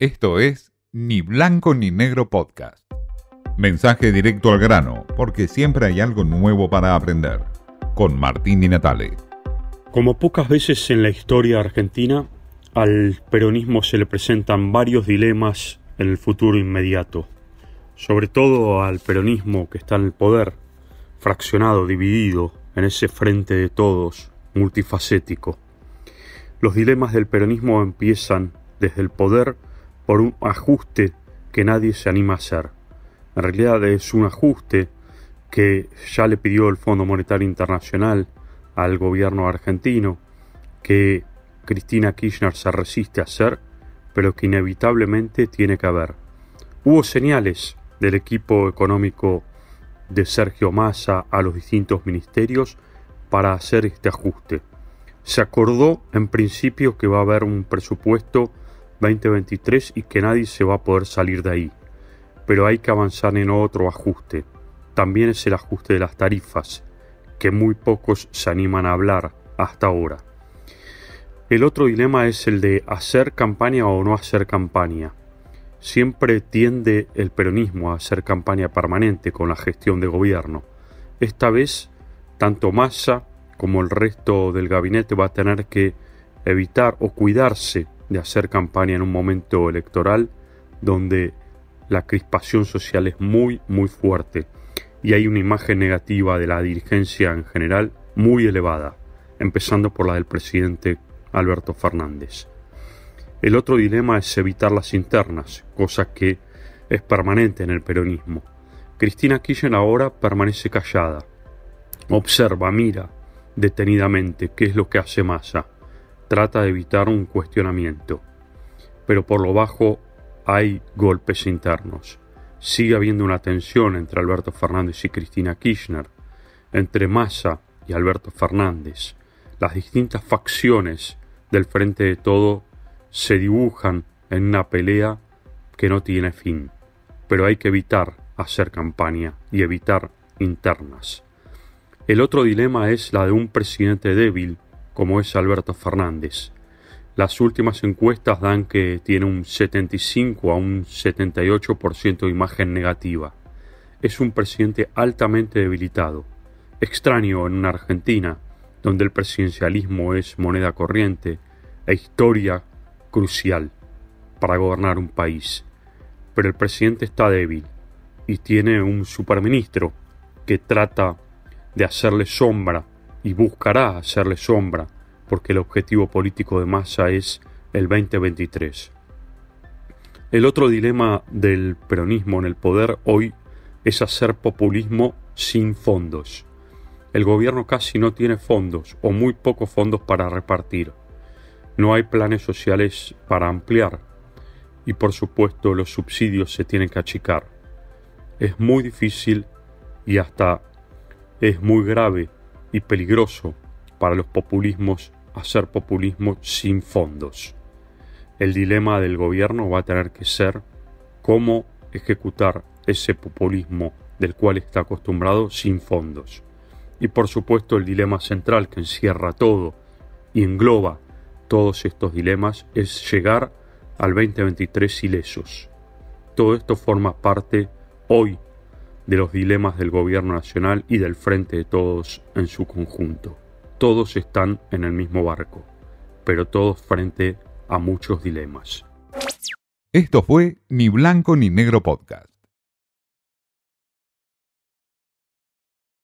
Esto es Ni Blanco ni Negro Podcast. Mensaje directo al grano, porque siempre hay algo nuevo para aprender. Con Martín Di Natale. Como pocas veces en la historia argentina, al peronismo se le presentan varios dilemas en el futuro inmediato. Sobre todo al peronismo que está en el poder, fraccionado, dividido, en ese frente de todos, multifacético. Los dilemas del peronismo empiezan desde el poder por un ajuste que nadie se anima a hacer. En realidad es un ajuste que ya le pidió el Fondo Monetario Internacional al gobierno argentino, que Cristina Kirchner se resiste a hacer, pero que inevitablemente tiene que haber. Hubo señales del equipo económico de Sergio Massa a los distintos ministerios para hacer este ajuste. Se acordó en principio que va a haber un presupuesto 2023 y que nadie se va a poder salir de ahí. Pero hay que avanzar en otro ajuste. También es el ajuste de las tarifas, que muy pocos se animan a hablar hasta ahora. El otro dilema es el de hacer campaña o no hacer campaña. Siempre tiende el peronismo a hacer campaña permanente con la gestión de gobierno. Esta vez, tanto Massa como el resto del gabinete va a tener que evitar o cuidarse de hacer campaña en un momento electoral donde la crispación social es muy, muy fuerte y hay una imagen negativa de la dirigencia en general muy elevada, empezando por la del presidente Alberto Fernández. El otro dilema es evitar las internas, cosa que es permanente en el peronismo. Cristina Kirchner ahora permanece callada, observa, mira detenidamente qué es lo que hace Massa, trata de evitar un cuestionamiento, pero por lo bajo hay golpes internos. Sigue habiendo una tensión entre Alberto Fernández y Cristina Kirchner, entre Massa y Alberto Fernández. Las distintas facciones del Frente de Todo se dibujan en una pelea que no tiene fin, pero hay que evitar hacer campaña y evitar internas. El otro dilema es la de un presidente débil como es Alberto Fernández. Las últimas encuestas dan que tiene un 75 a un 78% de imagen negativa. Es un presidente altamente debilitado. Extraño en una Argentina, donde el presidencialismo es moneda corriente e historia crucial para gobernar un país. Pero el presidente está débil y tiene un superministro que trata de hacerle sombra y buscará hacerle sombra, porque el objetivo político de Massa es el 2023. El otro dilema del peronismo en el poder hoy es hacer populismo sin fondos. El gobierno casi no tiene fondos o muy pocos fondos para repartir. No hay planes sociales para ampliar y por supuesto los subsidios se tienen que achicar. Es muy difícil y hasta es muy grave y peligroso para los populismos hacer populismo sin fondos. El dilema del gobierno va a tener que ser cómo ejecutar ese populismo del cual está acostumbrado sin fondos. Y por supuesto el dilema central que encierra todo y engloba todos estos dilemas es llegar al 2023 ilesos. Todo esto forma parte hoy de los dilemas del gobierno nacional y del frente de todos en su conjunto. Todos están en el mismo barco, pero todos frente a muchos dilemas. Esto fue Ni Blanco ni Negro Podcast.